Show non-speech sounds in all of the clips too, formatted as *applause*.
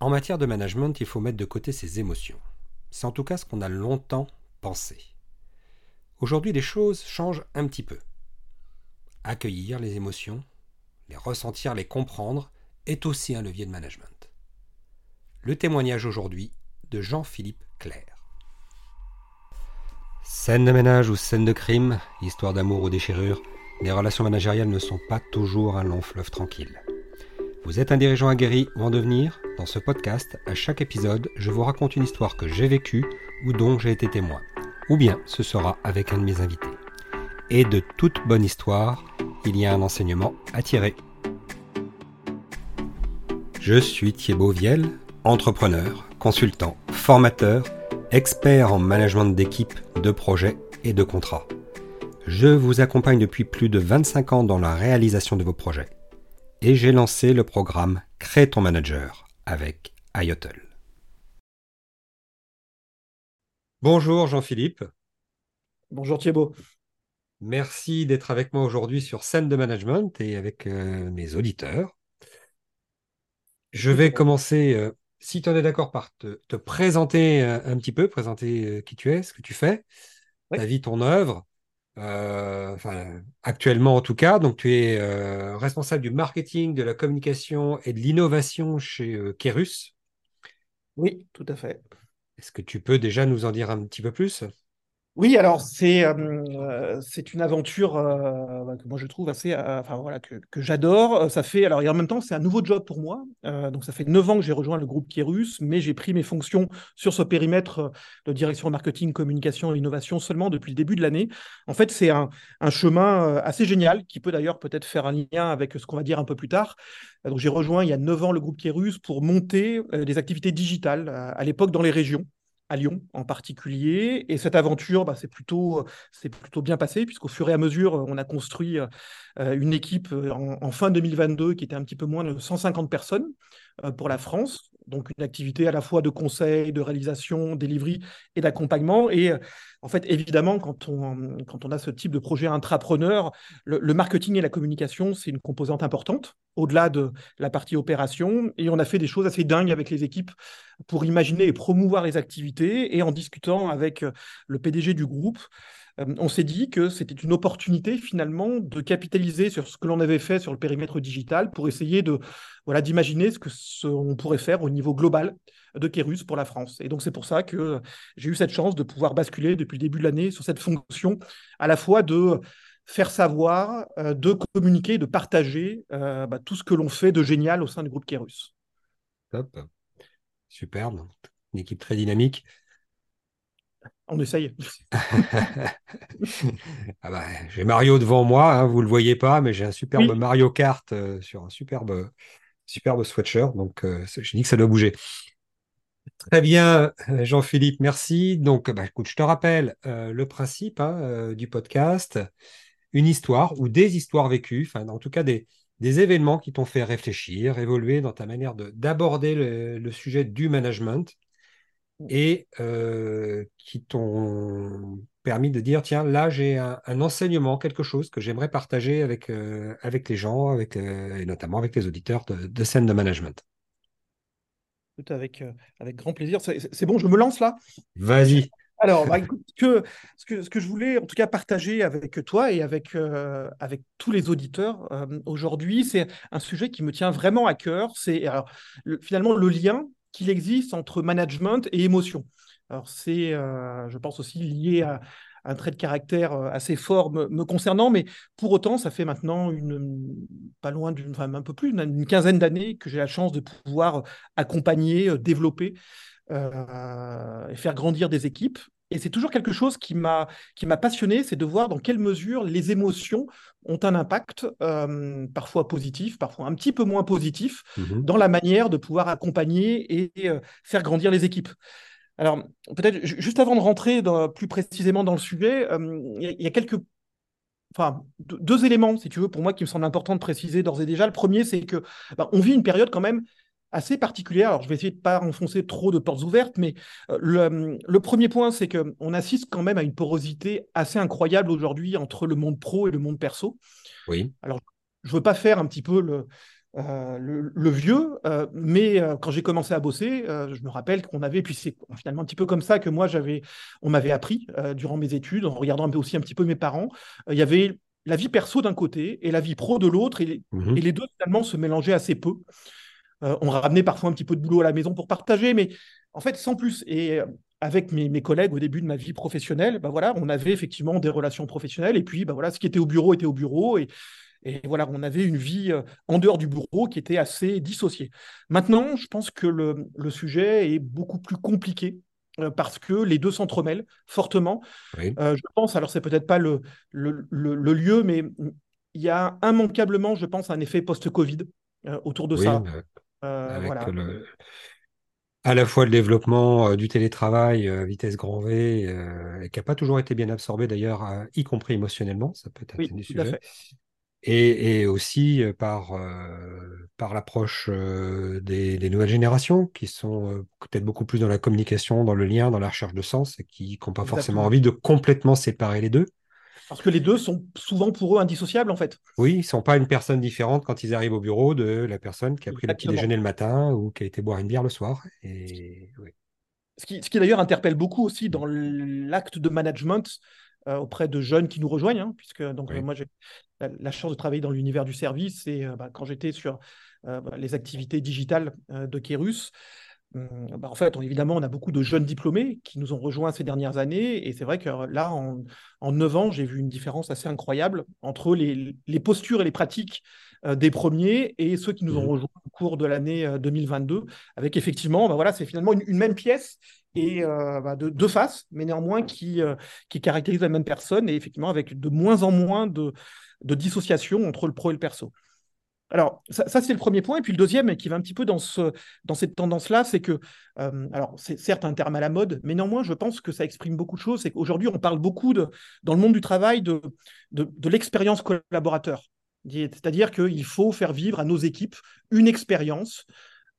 En matière de management, il faut mettre de côté ses émotions. C'est en tout cas ce qu'on a longtemps pensé. Aujourd'hui, les choses changent un petit peu. Accueillir les émotions, les ressentir, les comprendre, est aussi un levier de management. Le témoignage aujourd'hui de Jean-Philippe Claire. Scène de ménage ou scène de crime, histoire d'amour ou déchirure, les relations managériales ne sont pas toujours un long fleuve tranquille. Vous êtes un dirigeant aguerri ou en devenir? Dans ce podcast, à chaque épisode, je vous raconte une histoire que j'ai vécue ou dont j'ai été témoin. Ou bien ce sera avec un de mes invités. Et de toute bonne histoire, il y a un enseignement à tirer. Je suis Thibaut Viel, entrepreneur, consultant, formateur, expert en management d'équipe, de projets et de contrats. Je vous accompagne depuis plus de 25 ans dans la réalisation de vos projets et j'ai lancé le programme Crée ton manager avec IOTL. Bonjour Jean-Philippe. Bonjour Thibault. Merci d'être avec moi aujourd'hui sur scène de management et avec euh, mes auditeurs. Je vais commencer, euh, si tu en es d'accord, par te, présenter euh, un petit peu, présenter qui tu es, ce que tu fais, ta vie, ton œuvre, euh, enfin, actuellement en tout cas. Donc, tu es euh, responsable du marketing, de la communication et de l'innovation chez euh, Kerus. Oui, tout à fait. Est-ce que tu peux déjà nous en dire un petit peu plus? Oui, alors c'est euh, une aventure euh, que moi je trouve assez, euh, enfin voilà, que, que j'adore. Ça fait alors et en même temps c'est un nouveau job pour moi. donc ça fait neuf ans que j'ai rejoint le groupe Kérus, mais j'ai pris mes fonctions sur ce périmètre de direction marketing, communication et innovation seulement depuis le début de l'année. En fait c'est un, un, chemin assez génial qui peut d'ailleurs peut-être faire un lien avec ce qu'on va dire un peu plus tard. Donc j'ai rejoint il y a neuf ans le groupe Kérus pour monter des activités digitales à l'époque dans les régions à Lyon en particulier. Et cette aventure, bah, c'est plutôt, plutôt bien passé, puisqu'au fur et à mesure, on a construit euh, une équipe euh, en, fin 2022 qui était un petit peu moins de 150 personnes euh, pour la France. Donc une activité à la fois de conseil, de réalisation, delivery et d'accompagnement. Et en fait, évidemment, quand on, quand on a ce type de projet intrapreneur, le, marketing et la communication, c'est une composante importante, au-delà de la partie opération. Et on a fait des choses assez dingues avec les équipes pour imaginer et promouvoir les activités. Et en discutant avec le PDG du groupe, euh, on s'est dit que c'était une opportunité finalement de capitaliser sur ce que l'on avait fait sur le périmètre digital pour essayer de voilà d'imaginer ce que on pourrait faire au niveau global de Kérus pour la France. Et donc c'est pour ça que j'ai eu cette chance de pouvoir basculer depuis le début de l'année sur cette fonction à la fois de faire savoir, euh, de communiquer, de partager euh, bah, tout ce que l'on fait de génial au sein du groupe Kérus. Superbe, une équipe très dynamique. On essaye. *laughs* ah bah, j'ai Mario devant moi, hein, vous ne le voyez pas, mais j'ai un superbe Mario Kart euh, sur un superbe, superbe sweatshirt, donc euh, je dis que ça doit bouger. Très bien, euh, Jean-Philippe, merci. Donc, bah, écoute, je te rappelle le principe hein, du podcast, une histoire ou des histoires vécues, enfin, en tout cas des, des événements qui t'ont fait réfléchir, évoluer dans ta manière d'aborder le, sujet du management et euh, qui t'ont permis de dire tiens là j'ai un, enseignement quelque chose que j'aimerais partager avec euh, avec les gens avec euh, et notamment avec les auditeurs de, de scène de management. Tout avec avec grand plaisir. C'est bon je me lance là? Vas-y. Alors bah, que, ce que ce que je voulais en tout cas partager avec toi et avec avec tous les auditeurs aujourd'hui c'est un sujet qui me tient vraiment à cœur. C'est alors finalement le lien qu'il existe entre management et émotion. Alors c'est, euh, je pense aussi lié à, un trait de caractère euh, assez fort me, concernant, mais pour autant, ça fait maintenant une, pas loin d'une, enfin, un peu plus d'une quinzaine d'années que j'ai la chance de pouvoir accompagner, euh, développer et faire grandir des équipes. Et c'est toujours quelque chose qui m'a qui m'a passionné, c'est de voir dans quelle mesure les émotions ont un impact, euh, parfois positif, parfois un petit peu moins positif, mmh dans la manière de pouvoir accompagner et euh, faire grandir les équipes. Alors, peut-être juste avant de rentrer plus précisément dans le sujet, euh, il y, a quelques enfin, deux éléments, si tu veux, pour moi, qui me semblent importants de préciser d'ores et déjà. Le premier, c'est que bah, on vit une période quand même assez particulière. Alors, je vais essayer de ne pas enfoncer trop de portes ouvertes, mais euh, le, premier point, c'est qu'on assiste quand même à une porosité assez incroyable aujourd'hui entre le monde pro et le monde perso. Oui. Alors, je ne veux pas faire un petit peu le, le, vieux, mais quand j'ai commencé à bosser, je me rappelle qu'on avait, puis c'est finalement un petit peu comme ça que moi j'avais, on m'avait appris durant mes études, en regardant aussi un petit peu mes parents, il y avait la vie perso d'un côté et la vie pro de l'autre, et, mmh et, les deux finalement se mélangeaient assez peu. On ramenait parfois un petit peu de boulot à la maison pour partager, mais en fait sans plus. Et avec mes, collègues au début de ma vie professionnelle, bah voilà, on avait effectivement des relations professionnelles et puis bah voilà, ce qui était au bureau était au bureau et, et voilà, on avait une vie euh, en dehors du bureau qui était assez dissociée. Maintenant, je pense que le, sujet est beaucoup plus compliqué euh, parce que les deux s'entremêlent fortement. Euh, je pense, alors c'est peut-être pas le, le, lieu, mais il y a immanquablement, je pense, un effet post-Covid autour de ça. Voilà à la fois le développement euh, du télétravail euh, vitesse grand V, euh, qui n'a pas toujours été bien absorbé d'ailleurs, y compris émotionnellement, ça peut être un des sujets. Et, aussi par, par l'approche des, nouvelles générations qui sont peut-être beaucoup plus dans la communication, dans le lien, dans la recherche de sens et qui n'ont pas forcément envie de complètement séparer les deux. Parce que les deux sont souvent pour eux indissociables, en fait. Oui, ils ne sont pas une personne différente quand ils arrivent au bureau de la personne qui a pris le petit déjeuner le matin ou qui a été boire une bière le soir. Et... Ce qui, ce qui d'ailleurs interpelle beaucoup aussi dans l'acte de management euh, auprès de jeunes qui nous rejoignent, hein, puisque donc, moi j'ai la, chance de travailler dans l'univers du service et euh, bah, quand j'étais sur euh, bah, les activités digitales de Kérus, bah, en fait, évidemment, on a beaucoup de jeunes diplômés qui nous ont rejoints ces dernières années. Et c'est vrai que là, en, en 9 ans, j'ai vu une différence assez incroyable entre les, postures et les pratiques euh, des premiers et ceux qui nous ont mmh rejoints au cours de l'année 2022. Euh, avec effectivement, bah, voilà, c'est finalement une, même pièce et euh, bah, de deux faces, mais néanmoins qui, qui caractérisent la même personne et effectivement avec de moins en moins de, de dissociation entre le pro et le perso. Alors, ça, c'est le premier point. Et puis le deuxième, qui va un petit peu dans, ce, dans cette tendance-là, c'est que, euh, alors c'est certes un terme à la mode, mais néanmoins, je pense que ça exprime beaucoup de choses. C'est qu'aujourd'hui, on parle beaucoup, de, dans le monde du travail, de, de, l'expérience collaborateur. C'est-à-dire qu'il faut faire vivre à nos équipes une expérience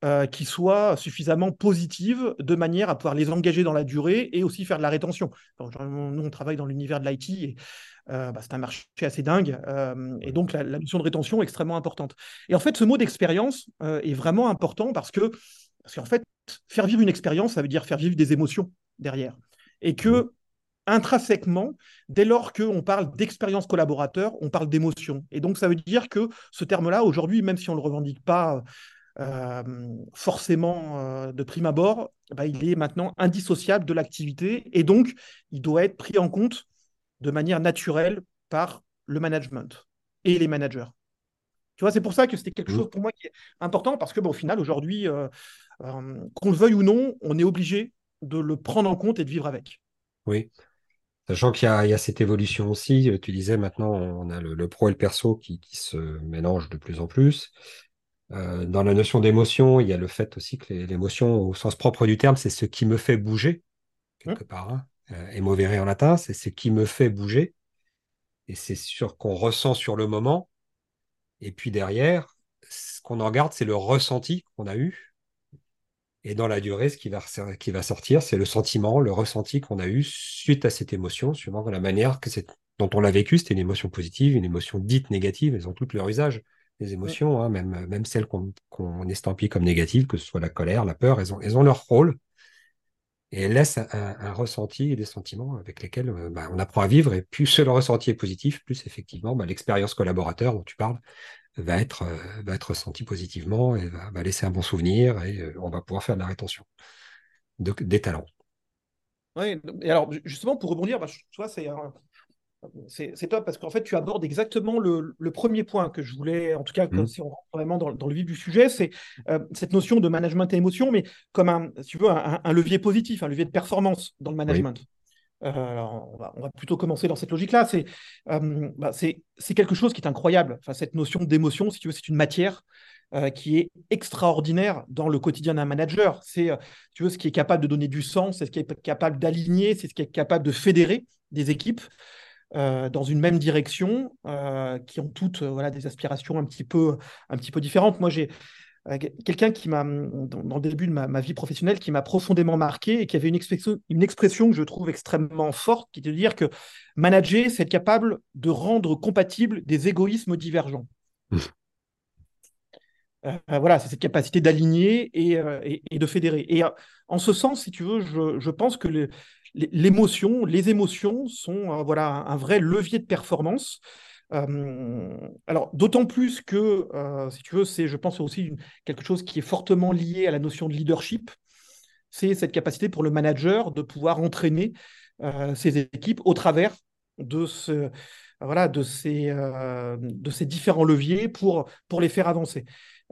euh, qui soit suffisamment positive de manière à pouvoir les engager dans la durée et aussi faire de la rétention. nous, on travaille dans l'univers de l'IT et euh, bah, c'est un marché assez dingue. Euh, et donc, la, notion de rétention est extrêmement importante. Et en fait, ce mot d'expérience est vraiment important parce que, parce qu'en fait, faire vivre une expérience, ça veut dire faire vivre des émotions derrière. Et que, intrinsèquement, dès lors qu'on parle d'expérience collaborateur, on parle d'émotion. Et donc, ça veut dire que ce terme-là, aujourd'hui, même si on ne le revendique pas forcément de prime abord, bah, il est maintenant indissociable de l'activité. Et donc, il doit être pris en compte de manière naturelle par le management et les managers. Tu vois, c'est pour ça que c'était quelque mmh. chose pour moi qui est important parce que, bon, au final, aujourd'hui, euh, euh, qu'on le veuille ou non, on est obligé de le prendre en compte et de vivre avec. Oui. Sachant qu'il y, a cette évolution aussi, euh, tu disais maintenant, on a le, pro et le perso qui, se mélangent de plus en plus. Dans la notion d'émotion, il y a le fait aussi que l'émotion, au sens propre du terme, c'est ce qui me fait bouger, quelque part. Hein euh, en latin, c'est ce qui me fait bouger. Et c'est sûr qu'on ressent sur le moment. Et puis derrière, ce qu'on en regarde, c'est le ressenti qu'on a eu. Et dans la durée, ce qui va, qui va sortir, c'est le sentiment, le ressenti qu'on a eu suite à cette émotion, suivant la manière que dont on l'a vécu. C'était une émotion positive, une émotion dite négative. Elles ont toutes leur usage, les émotions, hein, même, même celles qu'on estampille comme négatives, que ce soit la colère, la peur, elles ont, elles ont leur rôle et elle laisse un, ressenti et des sentiments avec lesquels euh, bah, on apprend à vivre. Et plus le ressenti est positif, plus effectivement bah, l'expérience collaborateur dont tu parles va être, euh, va être ressentie positivement et va, laisser un bon souvenir et euh, on va pouvoir faire de la rétention des talents. Oui, et alors justement pour rebondir, bah, tu vois, c'est c'est top parce qu'en fait, tu abordes exactement le, premier point que je voulais, en tout cas, mmh. si on rentre vraiment dans, le vif du sujet, c'est euh, cette notion de management et émotion, mais comme un, si tu veux, un, levier positif, un levier de performance dans le management. Euh, on, va, plutôt commencer dans cette logique-là. Euh, bah, c'est quelque chose qui est incroyable. Enfin, cette notion d'émotion, si tu veux, c'est une matière qui est extraordinaire dans le quotidien d'un manager. C'est, tu veux, ce qui est capable de donner du sens, c'est ce qui est capable d'aligner, c'est ce qui est capable de fédérer des équipes. Euh, dans une même direction, euh, qui ont toutes euh, voilà, des aspirations un petit peu, un petit peu différentes. Moi, j'ai quelqu'un qui m'a, dans, le début de ma, vie professionnelle, qui m'a profondément marqué et qui avait une expression, une expression que je trouve extrêmement forte, qui est de dire que manager, c'est être capable de rendre compatibles des égoïsmes divergents. *laughs* voilà, c'est cette capacité d'aligner et, de fédérer. Et en ce sens, si tu veux, je, pense que l'émotion, les émotions sont voilà, un vrai levier de performance. alors, d'autant plus que, si tu veux, c'est, je pense, aussi quelque chose qui est fortement lié à la notion de leadership. C'est cette capacité pour le manager de pouvoir entraîner ses équipes au travers de ce, voilà, de ces, de ces différents leviers pour, pour les faire avancer.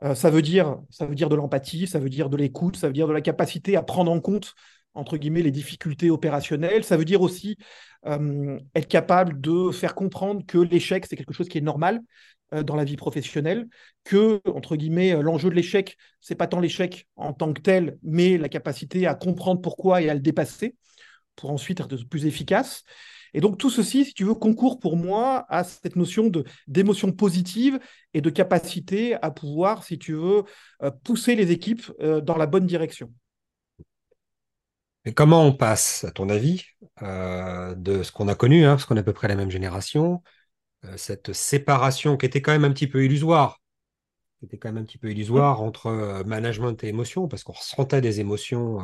Euh, ça, veut dire, ça veut dire de l'empathie, ça veut dire de l'écoute, ça veut dire de la capacité à prendre en compte, entre guillemets, les difficultés opérationnelles. Ça veut dire aussi euh, être capable de faire comprendre que l'échec, c'est quelque chose qui est normal euh, dans la vie professionnelle, que, entre guillemets, l'enjeu de l'échec, c'est pas tant l'échec en tant que tel, mais la capacité à comprendre pourquoi et à le dépasser pour ensuite être plus efficace. Et donc tout ceci, si tu veux, concourt pour moi à cette notion d'émotion positive et de capacité à pouvoir, si tu veux, euh, pousser les équipes euh, dans la bonne direction. Comment on passe, à ton avis, euh, de ce qu'on a connu, hein, parce qu'on est à peu près la même génération, cette séparation qui était quand même un petit peu illusoire, qui était quand même un petit peu illusoire entre management et émotion, parce qu'on ressentait des émotions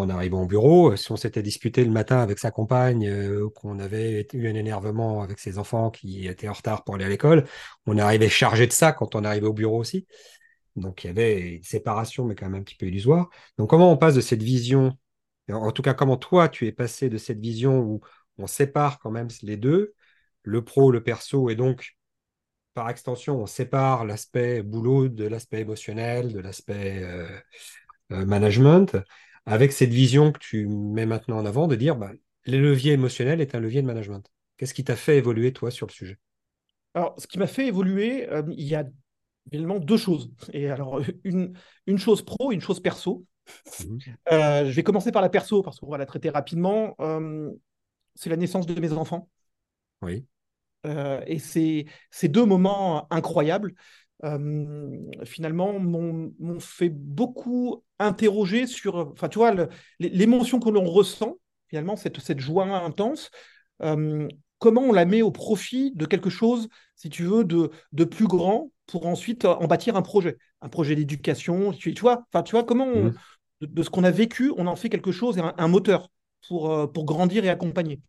en arrivant au bureau. Si on s'était disputé le matin avec sa compagne, euh, qu'on avait eu un énervement avec ses enfants qui étaient en retard pour aller à l'école, on arrivait chargé de ça quand on arrivait au bureau aussi. Donc il y avait une séparation, mais quand même un petit peu illusoire. Donc comment on passe de cette vision, en tout cas comment toi tu es passé de cette vision où on sépare quand même les deux, le pro, le perso, et donc par extension on sépare l'aspect boulot de l'aspect émotionnel, de l'aspect euh, euh, management, avec cette vision que tu mets maintenant en avant de dire bah, les leviers émotionnels est un levier de management. Qu'est-ce qui t'a fait évoluer, toi, sur le sujet? Alors, ce qui m'a fait évoluer, euh, il y a évidemment deux choses. Et alors, *laughs* une, une chose pro, une chose perso. Mhm. Euh, je vais commencer par la perso parce qu'on va la traiter rapidement. c'est la naissance de mes enfants. Oui. et c'est ces deux moments incroyables finalement, m'ont fait beaucoup interroger sur, enfin, tu vois, l'émotion que l'on ressent, finalement, cette, cette joie intense, comment on la met au profit de quelque chose, si tu veux, de, de plus grand pour ensuite en bâtir un projet, un projet d'éducation, tu, vois, enfin, tu vois, comment mmh. de, ce qu'on a vécu, on en fait quelque chose et un, moteur pour, pour grandir et accompagner.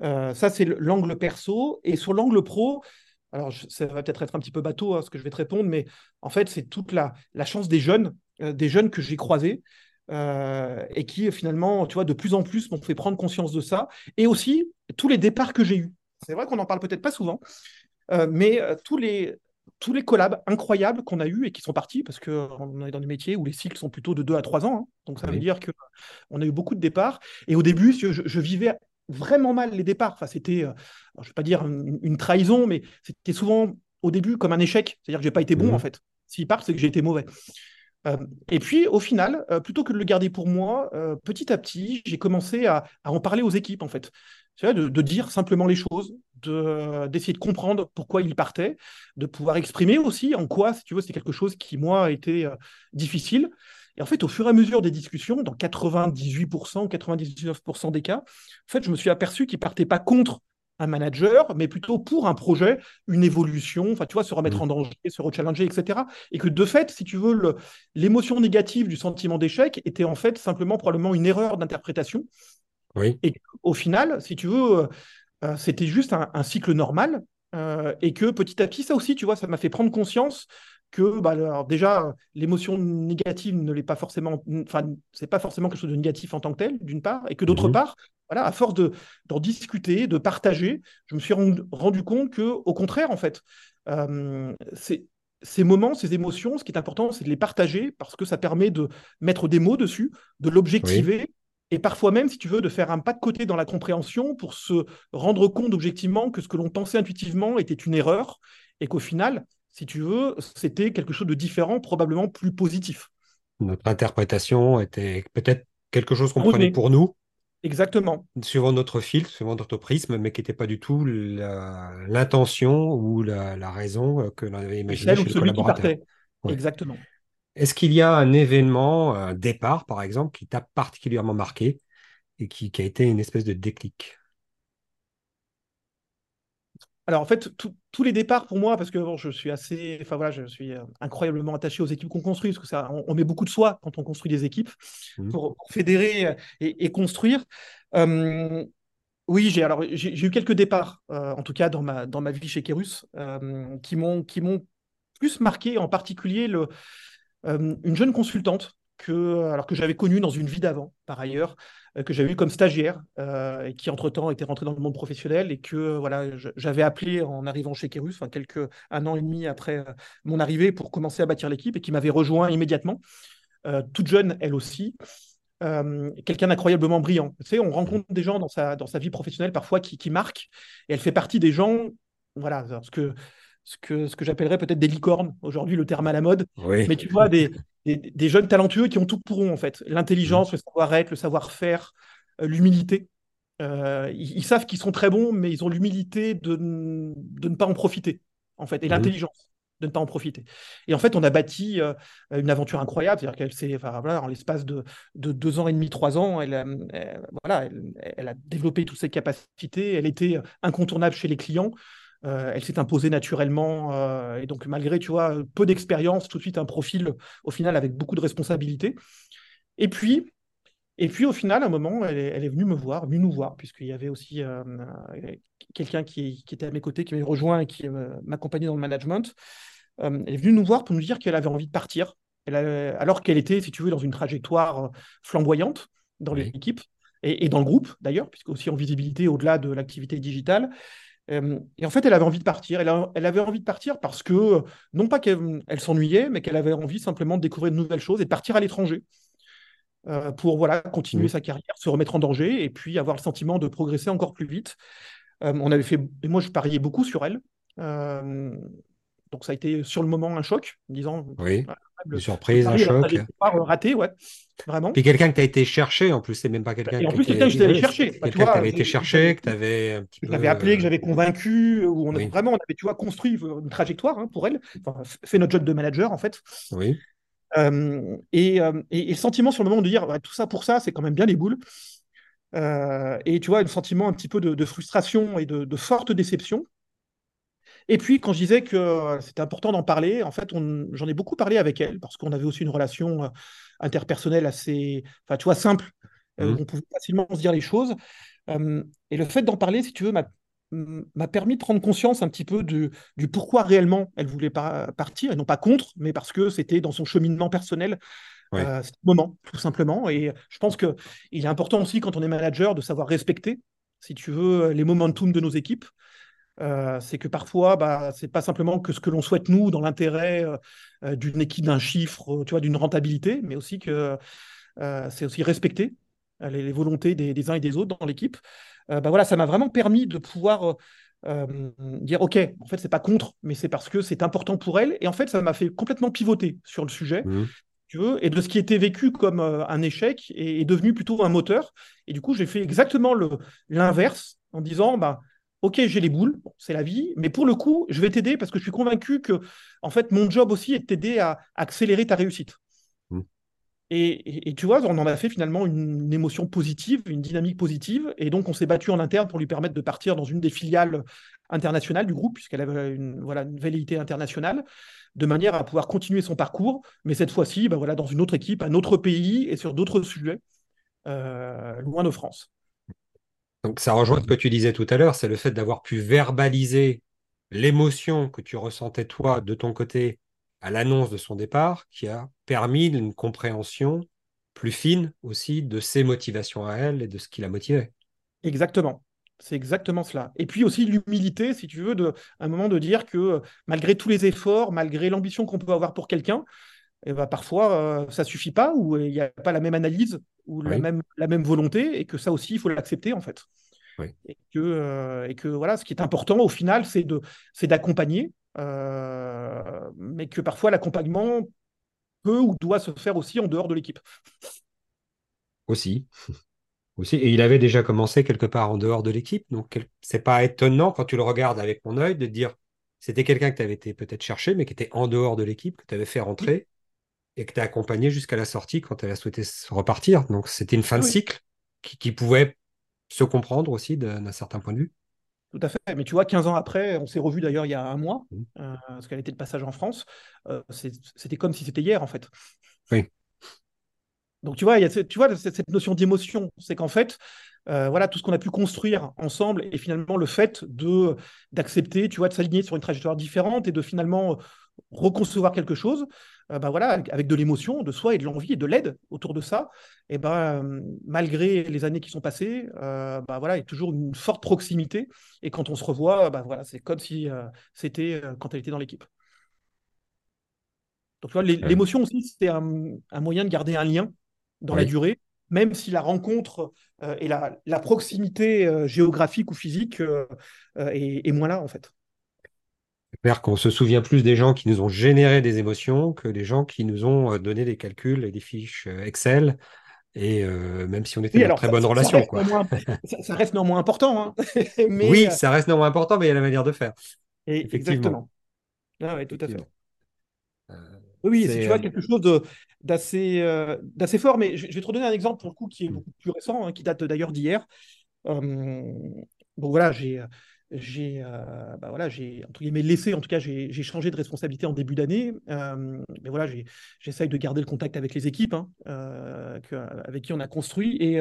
ça, c'est l'angle perso. Et sur l'angle pro, alors ça va peut-être être un petit peu bateau hein, ce que je vais te répondre, mais en fait, c'est toute la, chance des jeunes, euh, des jeunes que j'ai croisés. Euh, et qui finalement, tu vois, de plus en plus m'ont fait prendre conscience de ça, et aussi tous les départs que j'ai eus. C'est vrai qu'on n'en parle peut-être pas souvent, euh, mais tous les tous les collabs incroyables qu'on a eus et qui sont partis, parce qu'on est dans des métiers où les cycles sont plutôt de 2 à 3 ans, hein. donc ça veut dire qu'on a eu beaucoup de départs. Et au début, je vivais vraiment mal les départs. Enfin, c'était, euh, je ne vais pas dire une, trahison, mais c'était souvent au début comme un échec. C'est-à-dire que j'ai pas été bon, mmh. en fait. S'il part, c'est que j'ai été mauvais. Euh, et puis, au final, euh, plutôt que de le garder pour moi, petit à petit, j'ai commencé à, en parler aux équipes, en fait. De, de, dire simplement les choses, d'essayer de, comprendre pourquoi ils partaient, de pouvoir exprimer aussi en quoi, si tu veux, c'est quelque chose qui, moi, a été difficile. Et en fait, au fur et à mesure des discussions, dans 98%, 99% des cas, en fait, je me suis aperçu qu'ils ne partaient pas contre un manager, mais plutôt pour un projet, une évolution, enfin, tu vois, se remettre mmh. en danger, se rechallenger, etc. Et que de fait, si tu veux, l'émotion négative du sentiment d'échec était en fait simplement probablement une erreur d'interprétation. Oui. Et au final, si tu veux, euh, euh, c'était juste un, cycle normal. Euh, et que petit à petit, ça aussi, tu vois, ça m'a fait prendre conscience que bah, alors déjà l'émotion négative ne l'est pas forcément, enfin c'est pas forcément quelque chose de négatif en tant que tel, d'une part, et que d'autre mhm. part, voilà, à force de d'en discuter, de partager, je me suis rendu, compte que au contraire en fait, euh, ces moments, ces émotions, ce qui est important, c'est de les partager parce que ça permet de mettre des mots dessus, de l'objectiver. Et parfois même, si tu veux, de faire un pas de côté dans la compréhension pour se rendre compte objectivement que ce que l'on pensait intuitivement était une erreur et qu'au final, si tu veux, c'était quelque chose de différent, probablement plus positif. Notre interprétation était peut-être quelque chose qu'on prenait pour nous. Exactement. Suivant notre filtre, suivant notre prisme, mais qui n'était pas du tout l'intention ou la, raison que l'on avait imaginé chez le collaborateur. Exactement. Est-ce qu'il y a un événement, un départ par exemple, qui t'a particulièrement marqué et qui, qui, a été une espèce de déclic? Alors en fait, tous les départs pour moi, parce que bon, je suis assez, enfin voilà, je suis euh, incroyablement attaché aux équipes qu'on construit, parce que ça, on, met beaucoup de soi quand on construit des équipes mmh. pour, fédérer euh, et, construire. oui, j'ai alors j'ai eu quelques départs, euh, en tout cas dans ma dans ma vie chez Kerus, qui m'ont qui m'ont plus marqué, en particulier le, une jeune consultante que alors que j'avais connue dans une vie d'avant, par ailleurs, euh, que j'avais eu comme stagiaire euh, et qui entre-temps était rentré dans le monde professionnel et que voilà, j'avais appelé en arrivant chez enfin quelques un an et demi après euh, mon arrivée pour commencer à bâtir l'équipe et qui m'avait rejoint immédiatement, toute jeune elle aussi. quelqu'un d'incroyablement brillant. Tu sais, on rencontre des gens dans sa, dans sa vie professionnelle parfois qui, qui marquent, et elle fait partie des gens, voilà, ce que, ce que, ce que j'appellerais peut-être des licornes, aujourd'hui le terme à la mode, mais tu vois, des, des, jeunes talentueux qui ont tout pour eux, en fait. L'intelligence, mmh. le savoir-être, le savoir-faire, euh, l'humilité. Euh, ils, savent qu'ils sont très bons, mais ils ont l'humilité de, de, ne pas en profiter, en fait, et mmh. l'intelligence de ne pas en profiter. Et en fait, on a bâti euh, une aventure incroyable, c'est-à-dire qu'elle s'est, enfin, voilà, en l'espace de, de, deux ans et demi, trois ans, elle, voilà, elle, elle, a développé toutes ses capacités, elle était incontournable chez les clients. Euh, elle s'est imposée naturellement. Euh, et donc, malgré, tu vois, peu d'expérience, tout de suite un profil, au final, avec beaucoup de responsabilités. Et puis, et puis au final, à un moment, elle est, venue me voir, venue nous voir, puisqu'il y avait aussi euh, quelqu'un qui, était à mes côtés, qui m'avait rejoint et qui m'accompagnait dans le management. elle est venue nous voir pour nous dire qu'elle avait envie de partir, alors qu'elle était, si tu veux, dans une trajectoire flamboyante dans l'équipe et, et, dans le groupe d'ailleurs, puisque aussi en visibilité au-delà de l'activité digitale. Euh, et en fait, elle avait envie de partir. Elle, avait envie de partir parce que, non pas qu'elle s'ennuyait, mais qu'elle avait envie simplement de découvrir de nouvelles choses et de partir à l'étranger euh, pour voilà, continuer sa carrière, se remettre en danger et puis avoir le sentiment de progresser encore plus vite. Euh, on avait fait, et moi, je pariais beaucoup sur elle. donc, ça a été sur le moment un choc, disant. Oui. Une surprise, un choc. Raté, ouais. Vraiment. Puis quelqu'un que tu as été chercher, en plus, c'est même pas quelqu'un. Et en plus, quelqu'un que j'étais allé chercher. Quelqu'un que tu avais été chercher, que tu avais un petit peu. Je appelé, que j'avais convaincu, où on vraiment, on avait, tu vois, construit une trajectoire hein, pour elle, enfin, fait notre job de manager, en fait. Oui. Euh, et, euh, et, le sentiment sur le moment de dire tout ça pour ça, c'est quand même bien les boules. Euh, et tu vois, un sentiment un petit peu de, frustration et de, de, forte déception. Et puis, quand je disais que c'était important d'en parler, en fait, j'en ai beaucoup parlé avec elle, parce qu'on avait aussi une relation interpersonnelle assez, enfin, tu vois, simple. Euh, mmh. on pouvait facilement se dire les choses. et le fait d'en parler, si tu veux, m'a permis de prendre conscience un petit peu du, du pourquoi réellement elle voulait pas partir, et non pas contre, mais parce que c'était dans son cheminement personnel, euh, ce moment, tout simplement. Et je pense qu'il est important aussi, quand on est manager, de savoir respecter, si tu veux, les momentum de nos équipes. Euh, c'est que parfois, bah, c'est pas simplement que ce que l'on souhaite nous dans l'intérêt euh, d'une équipe, d'un chiffre, tu vois, d'une rentabilité, mais aussi que euh, c'est aussi respecter les, volontés des, uns et des autres dans l'équipe. bah voilà, ça m'a vraiment permis de pouvoir dire ok, en fait, c'est pas contre, mais c'est parce que c'est important pour elle. Et en fait, ça m'a fait complètement pivoter sur le sujet. Mmh. Et de ce qui était vécu comme un échec est, est, devenu plutôt un moteur. Et du coup, j'ai fait exactement l'inverse en disant bah, ok, j'ai les boules, c'est la vie, mais pour le coup, je vais t'aider parce que je suis convaincu que, en fait, mon job aussi est de t'aider à accélérer ta réussite. Mmh. Et, tu vois, on en a fait finalement une, émotion positive, une dynamique positive, et donc on s'est battu en interne pour lui permettre de partir dans une des filiales internationales du groupe, puisqu'elle avait une, voilà, une velléité internationale, de manière à pouvoir continuer son parcours, mais cette fois-ci, bah voilà, dans une autre équipe, un autre pays et sur d'autres sujets, euh, loin de France. Donc ça rejoint ce que tu disais tout à l'heure, c'est le fait d'avoir pu verbaliser l'émotion que tu ressentais toi de ton côté à l'annonce de son départ, qui a permis une compréhension plus fine aussi de ses motivations à elle et de ce qui la motivait. Exactement. C'est exactement cela. Et puis aussi l'humilité, si tu veux, un moment de dire que malgré tous les efforts, malgré l'ambition qu'on peut avoir pour quelqu'un, eh ben, parfois euh, ça suffit pas ou il n'y a pas la même analyse ou la, même, la même volonté et que ça aussi il faut l'accepter en fait. Et, que, euh, et que voilà, ce qui est important au final, c'est de c'est d'accompagner, euh, mais que parfois l'accompagnement peut ou doit se faire aussi en dehors de l'équipe. Aussi. *laughs* aussi. Et il avait déjà commencé quelque part en dehors de l'équipe, donc c'est pas étonnant quand tu le regardes avec mon œil de dire c'était quelqu'un que tu avais été peut-être cherché, mais qui était en dehors de l'équipe, que tu avais fait rentrer et que tu as accompagné jusqu'à la sortie quand elle a souhaité repartir. Donc c'était une fin de cycle qui, pouvait se comprendre aussi d'un certain point de vue. Tout à fait. Mais tu vois, 15 ans après, on s'est revu d'ailleurs il y a un mois, mmh. parce qu'elle était de passage en France. c'était comme si c'était hier, en fait. Oui. Donc tu vois, il y a, tu vois cette notion d'émotion, c'est qu'en fait, euh, voilà tout ce qu'on a pu construire ensemble et finalement le fait de d'accepter, tu vois, de s'aligner sur une trajectoire différente et de finalement reconcevoir quelque chose, euh, bah voilà, avec de l'émotion, de soi et de l'envie et de l'aide autour de ça, et ben malgré les années qui sont passées, euh, bah voilà, il y a toujours une forte proximité et quand on se revoit, bah voilà, c'est comme si c'était quand elle était dans l'équipe. Donc tu vois, l'émotion aussi, c'est un, moyen de garder un lien dans la durée, même si la rencontre euh, et la, proximité euh, géographique ou physique euh, est, moins là, en fait. C'est clair qu'on se souvient plus des gens qui nous ont généré des émotions que des gens qui nous ont donné des calculs et des fiches Excel. Et même si on était dans très bonne relation. *laughs* Ça reste, Néanmoins, ça, reste néanmoins important. Hein. *laughs* oui, ça reste néanmoins important, mais il y a la manière de faire. Et, Exactement. Ah oui, tout à fait. Oui, si tu vois quelque chose d'assez euh, d'assez fort, mais je, vais te redonner un exemple pour le coup qui est mmh. beaucoup plus récent, hein, qui date d'ailleurs d'hier. bon voilà, j'ai j'ai euh, bah voilà, j'ai entre guillemets laissé, en tout cas j'ai changé de responsabilité en début d'année, euh, mais voilà, j'essaye de garder le contact avec les équipes hein, euh, avec qui on a construit. Et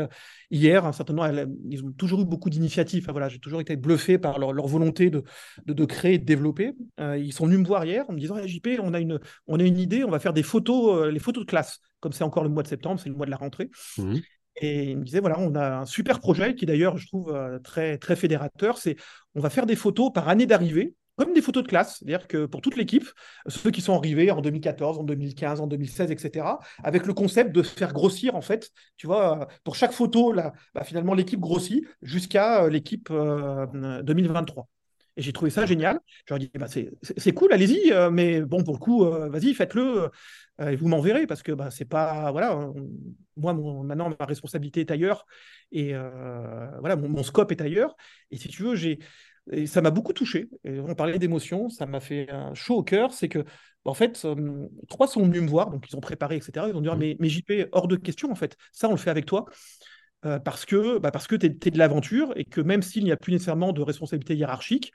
hier, un certain nombre, ils ont toujours eu beaucoup d'initiatives. voilà, j'ai toujours été bluffé par leur, volonté de, de, créer, de développer. ils sont venus me voir hier en me disant JP, on a une on a une idée, on va faire des photos, les photos de classe. Comme c'est encore le mois de septembre, c'est le mois de la rentrée. Mmh. Et il me disait, voilà, on a un super projet qui d'ailleurs, je trouve, euh, très, très fédérateur. C'est on va faire des photos par année d'arrivée, comme des photos de classe. C'est-à-dire que pour toute l'équipe, ceux qui sont arrivés en 2014, en 2015, en 2016, etc., avec le concept de faire grossir, en fait, tu vois, pour chaque photo, bah, finalement, l'équipe grossit jusqu'à euh, l'équipe 2023. Euh, et j'ai trouvé ça génial. Je leur ai dit, bah, c'est cool, allez-y, mais bon, pour le coup, vas-y, faites-le. Euh, et vous m'enverrez parce que bah, c'est pas voilà moi maintenant ma responsabilité est ailleurs et euh, voilà mon, scope est ailleurs et si tu veux j'ai ça m'a beaucoup touché et on parlait d'émotion ça m'a fait un chaud au cœur c'est que en fait euh, trois sont venus me voir donc ils ont préparé etc ils ont dit ah, mmh. mais, mais JP hors de question en fait ça on le fait avec toi parce que bah, parce que tu es, de l'aventure et que même s'il n'y a plus nécessairement de responsabilité hiérarchique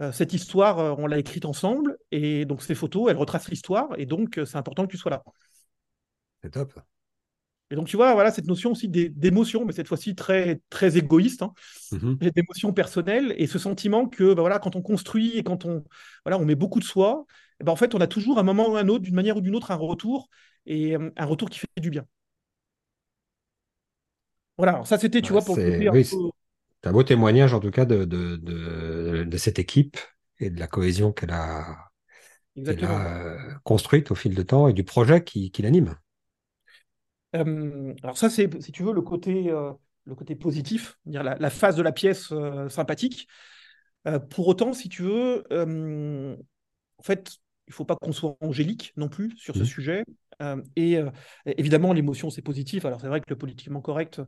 euh, cette histoire, euh, on l'a écrite ensemble, et donc ces photos, elles retracent l'histoire, et donc euh, c'est important que tu sois là. C'est top. Et donc tu vois, voilà cette notion aussi d'émotion, mais cette fois-ci très très égoïste, hein, mm-hmm. d'émotion personnelle, et ce sentiment que bah, voilà, quand on construit et quand on voilà, on met beaucoup de soi, et ben, en fait, on a toujours un moment ou un autre, d'une manière ou d'une autre, un retour, et un retour qui fait du bien. Voilà, alors ça c'était, tu vois, pour un beau témoignage en tout cas de, de, cette équipe et de la cohésion qu'elle a, euh, construite au fil de temps et du projet qui, l'anime. Euh, alors ça, c'est, si tu veux, le côté, euh, le côté positif, dire la, la, phase de la pièce sympathique. pour autant, si tu veux, en fait, il ne faut pas qu'on soit angélique non plus sur ce mmh. sujet. Euh, et euh, évidemment, l'émotion, c'est positif. Alors, c'est vrai que le politiquement correct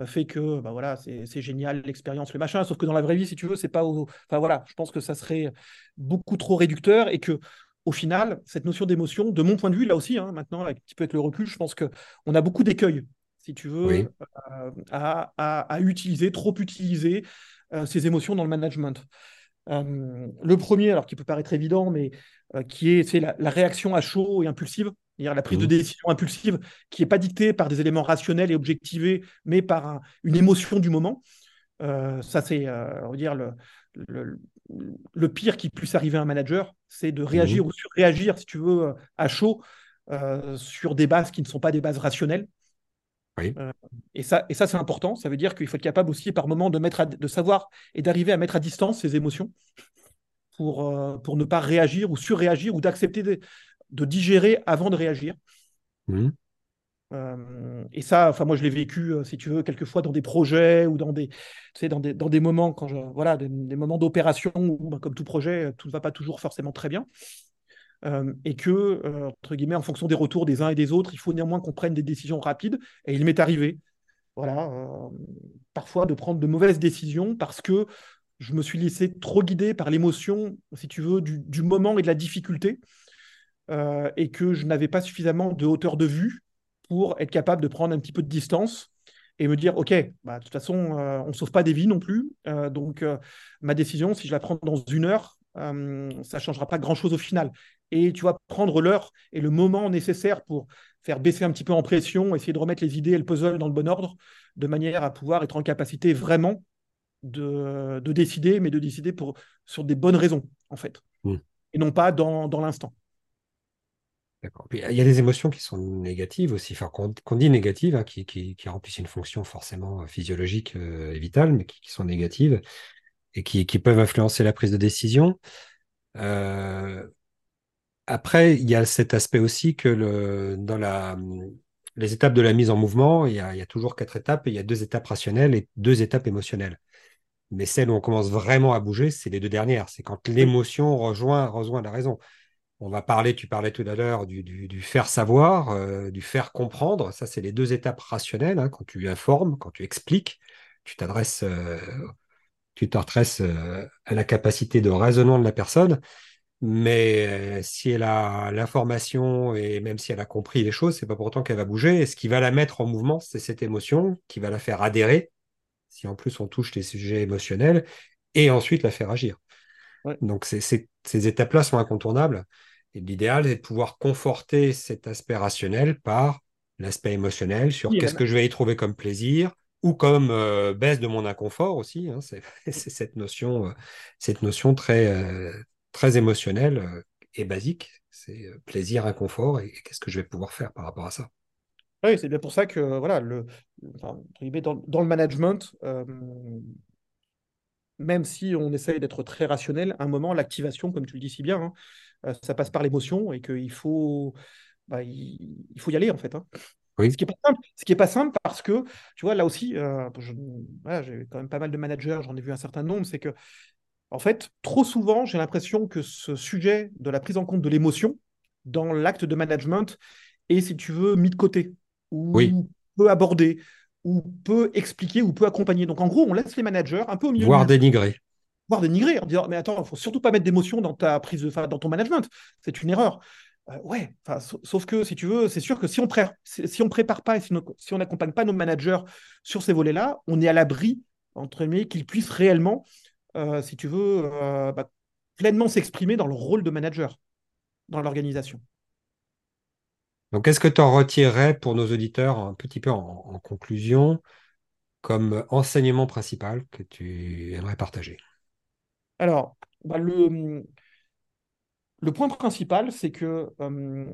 euh, fait que bah, voilà, c'est génial, l'expérience, le machin. Sauf que dans la vraie vie, si tu veux, c'est pas. Enfin, voilà, je pense que ça serait beaucoup trop réducteur et que. Au final, cette notion d'émotion, de mon point de vue, là aussi, hein, maintenant, un petit peu avec le recul, je pense qu'on a beaucoup d'écueils, si tu veux, à, à, utiliser, trop utiliser ces émotions dans le management. Le premier, alors qui peut paraître évident, mais qui est, c'est la, réaction à chaud et impulsive, la prise de mmh. décision impulsive qui n'est pas dictée par des éléments rationnels et objectivés, mais par une émotion du moment. Euh, ça, c'est, euh, on va dire, le, le, pire qui puisse arriver à un manager, c'est de réagir mmh. ou surréagir, si tu veux, à chaud euh, sur des bases qui ne sont pas des bases rationnelles. Et ça, et ça c'est important. Ça veut dire qu'il faut être capable aussi, par moment, de, mettre de savoir et d'arriver à mettre à distance ces émotions pour, pour ne pas réagir ou surréagir ou d'accepter de digérer avant de réagir. Mmh. Euh, et ça, enfin moi je l'ai vécu, euh, si tu veux, quelquefois dans des projets ou dans des, tu sais, dans des, dans des moments quand je, voilà, des, moments d'opération où, ben, comme tout projet, tout ne va pas toujours forcément très bien. Euh, et que, entre guillemets, en fonction des retours des uns et des autres, il faut néanmoins qu'on prenne des décisions rapides. Et il m'est arrivé, voilà, parfois de prendre de mauvaises décisions parce que je me suis laissé trop guider par l'émotion, si tu veux, du, moment et de la difficulté. Euh, et que je n'avais pas suffisamment de hauteur de vue pour être capable de prendre un petit peu de distance et me dire, OK, bah, de toute façon, on ne sauve pas des vies non plus. donc, ma décision, si je la prends dans une heure, ça ne changera pas grand-chose au final. Et tu vas prendre l'heure et le moment nécessaire pour faire baisser un petit peu en pression, essayer de remettre les idées et le puzzle dans le bon ordre, de manière à pouvoir être en capacité vraiment de, décider, mais de décider pour, sur des bonnes raisons, en fait, mmh. et non pas dans, l'instant. D'accord. Il y a des émotions qui sont négatives aussi, enfin, qu'on dit négatives, hein, qui, qui, remplissent une fonction forcément euh, physiologique euh, et vitale, mais qui, sont négatives et qui, peuvent influencer la prise de décision. Euh, après, il y a cet aspect aussi que le, dans la, les étapes de la mise en mouvement, il y, a, il y a toujours quatre étapes et il y a deux étapes rationnelles et deux étapes émotionnelles. Mais celles où on commence vraiment à bouger, c'est les deux dernières. C'est quand l'émotion rejoint, rejoint la raison. On va parler, tu parlais tout à l'heure, du, du, faire savoir, euh, du faire comprendre. Ça, c'est les deux étapes rationnelles. Hein. quand tu informes, quand tu expliques, tu t'adresses, euh, tu t'adresses euh, à la capacité de raisonnement de la personne. Mais si elle a l'information et même si elle a compris les choses, c'est pas pour autant qu'elle va bouger. Et ce qui va la mettre en mouvement, c'est cette émotion qui va la faire adhérer si en plus on touche les sujets émotionnels, et ensuite la faire agir. Donc ces étapes-là sont incontournables. Et l'idéal est de pouvoir conforter cet aspect rationnel par l'aspect émotionnel sur qu'est-ce que je vais y trouver comme plaisir ou comme euh, baisse de mon inconfort aussi. Hein. c'est *laughs* cette notion, euh, cette notion très, euh, très émotionnelle et basique. C'est plaisir, inconfort et qu'est-ce que je vais pouvoir faire par rapport à ça? Oui, c'est bien pour ça que voilà, le, dans, le management, euh, même si on essaye d'être très rationnel, à un moment, l'activation, comme tu le dis si bien, hein, euh, ça passe par l'émotion et qu'il faut, bah, il, faut y aller en fait. Hein. Oui. Ce qui n'est pas simple. Ce qui est pas simple parce que, tu vois, là aussi, euh, j'ai quand même pas mal de managers, j'en ai vu un certain nombre, c'est que, en fait, trop souvent, j'ai l'impression que ce sujet de la prise en compte de l'émotion dans l'acte de management est, si tu veux, mis de côté ou peut aborder, ou peut expliquer, ou peut accompagner. Donc en gros, on laisse les managers un peu au milieu. Voire dénigrer. Voire dénigrer, en disant, mais attends, il faut surtout pas mettre d'émotion dans ta prise de, dans ton management. C'est une erreur. Euh, ouais, sauf que si tu veux, c'est sûr que si on ne si on prépare pas et si, on n'accompagne pas nos managers sur ces volets-là, on est à l'abri, entre guillemets, qu'ils puissent réellement, euh, si tu veux, euh, bah, pleinement s'exprimer dans leur rôle de manager dans l'organisation. Donc, qu'est-ce que tu en retirerais pour nos auditeurs un petit peu en, conclusion comme enseignement principal que tu aimerais partager? Alors, bah, le, le, point principal, c'est que euh,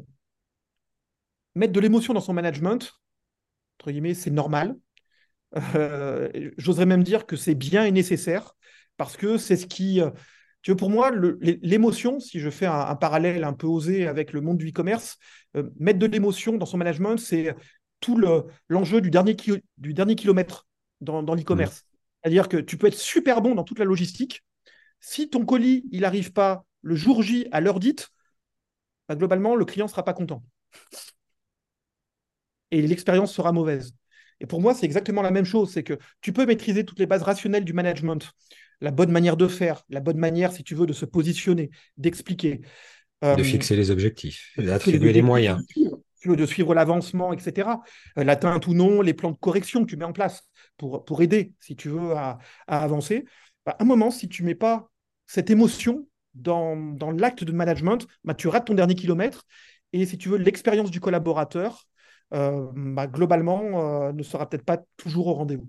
mettre de l'émotion dans son management, entre guillemets, c'est normal. Euh, j'oserais même dire que c'est bien et nécessaire parce que c'est ce qui, euh, tu veux, pour moi, l'émotion, si je fais un, parallèle un peu osé avec le monde du e-commerce, euh, mettre de l'émotion dans son management, c'est tout l'enjeu du, dernier du dernier kilomètre dans, l'e-commerce. C'est-à-dire que tu peux être super bon dans toute la logistique. Si ton colis, il n'arrive pas le jour J à l'heure dite, bah, globalement, le client ne sera pas content. Et l'expérience sera mauvaise. Et pour moi, c'est exactement la même chose. C'est que tu peux maîtriser toutes les bases rationnelles du management la bonne manière de faire, la bonne manière, si tu veux, de se positionner, d'expliquer. de euh, fixer les objectifs, d'attribuer les moyens. De suivre l'avancement, etc. Euh, l'atteinte ou non, les plans de correction que tu mets en place pour, pour aider, si tu veux, à, avancer. Bah, à un moment, si tu ne mets pas cette émotion dans, dans l'acte de management, bah, tu rates ton dernier kilomètre. Et si tu veux, l'expérience du collaborateur, bah, globalement, ne sera peut-être pas toujours au rendez-vous.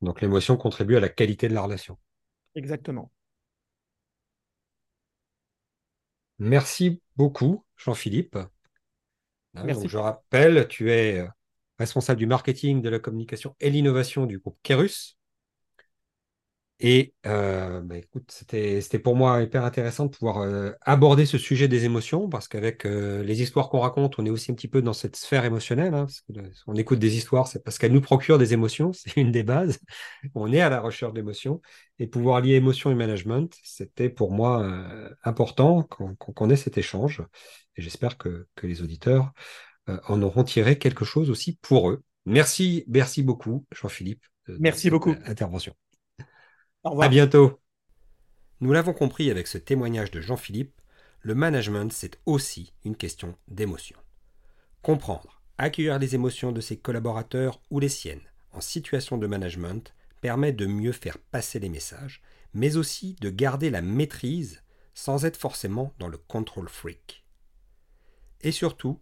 Donc l'émotion contribue à la qualité de la relation. Exactement. Merci beaucoup, Jean-Philippe. Hein, je rappelle, tu es euh, responsable du marketing, de la communication et l'innovation du groupe Kerus. Et euh, bah, écoute, c'était, c'était pour moi hyper intéressant de pouvoir euh, aborder ce sujet des émotions, parce qu'avec euh, les histoires qu'on raconte, on est aussi un petit peu dans cette sphère émotionnelle. Hein, parce que, on écoute des histoires, c'est parce qu'elles nous procurent des émotions, *laughs* c'est une des bases. On est à la recherche d'émotions. Et pouvoir lier émotion et management, c'était pour moi important qu'on, ait cet échange. Et j'espère que, que les auditeurs en auront tiré quelque chose aussi pour eux. Merci, merci beaucoup, Jean-Philippe. Merci beaucoup. Intervention. À bientôt. Nous l'avons compris avec ce témoignage de Jean-Philippe, le management, c'est aussi une question d'émotion. Comprendre, Accueillir les émotions de ses collaborateurs ou les siennes en situation de management permet de mieux faire passer les messages, mais aussi de garder la maîtrise sans être forcément dans le control freak. Et surtout,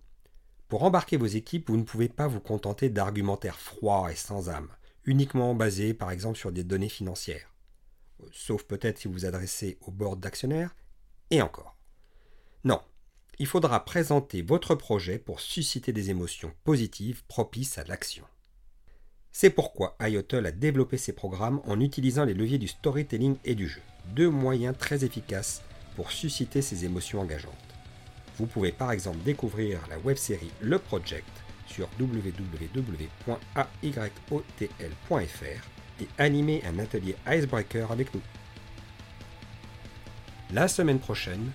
pour embarquer vos équipes, vous ne pouvez pas vous contenter d'argumentaires froids et sans âme, uniquement basés par exemple sur des données financières. Sauf peut-être si vous vous adressez au board d'actionnaires, et encore. Non, il faudra présenter votre projet pour susciter des émotions positives propices à l'action. C'est pourquoi IOTL a développé ses programmes en utilisant les leviers du storytelling et du jeu, deux moyens très efficaces pour susciter ces émotions engageantes. Vous pouvez par exemple découvrir la web-série Le Project sur www.ayotl.fr et animer un atelier Icebreaker avec nous. La semaine prochaine,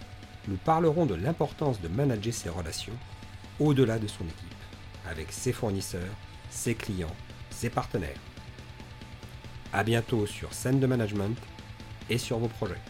nous parlerons de l'importance de manager ses relations au-delà de son équipe, avec ses fournisseurs, ses clients ses partenaires. A bientôt sur scène de management et sur vos projets.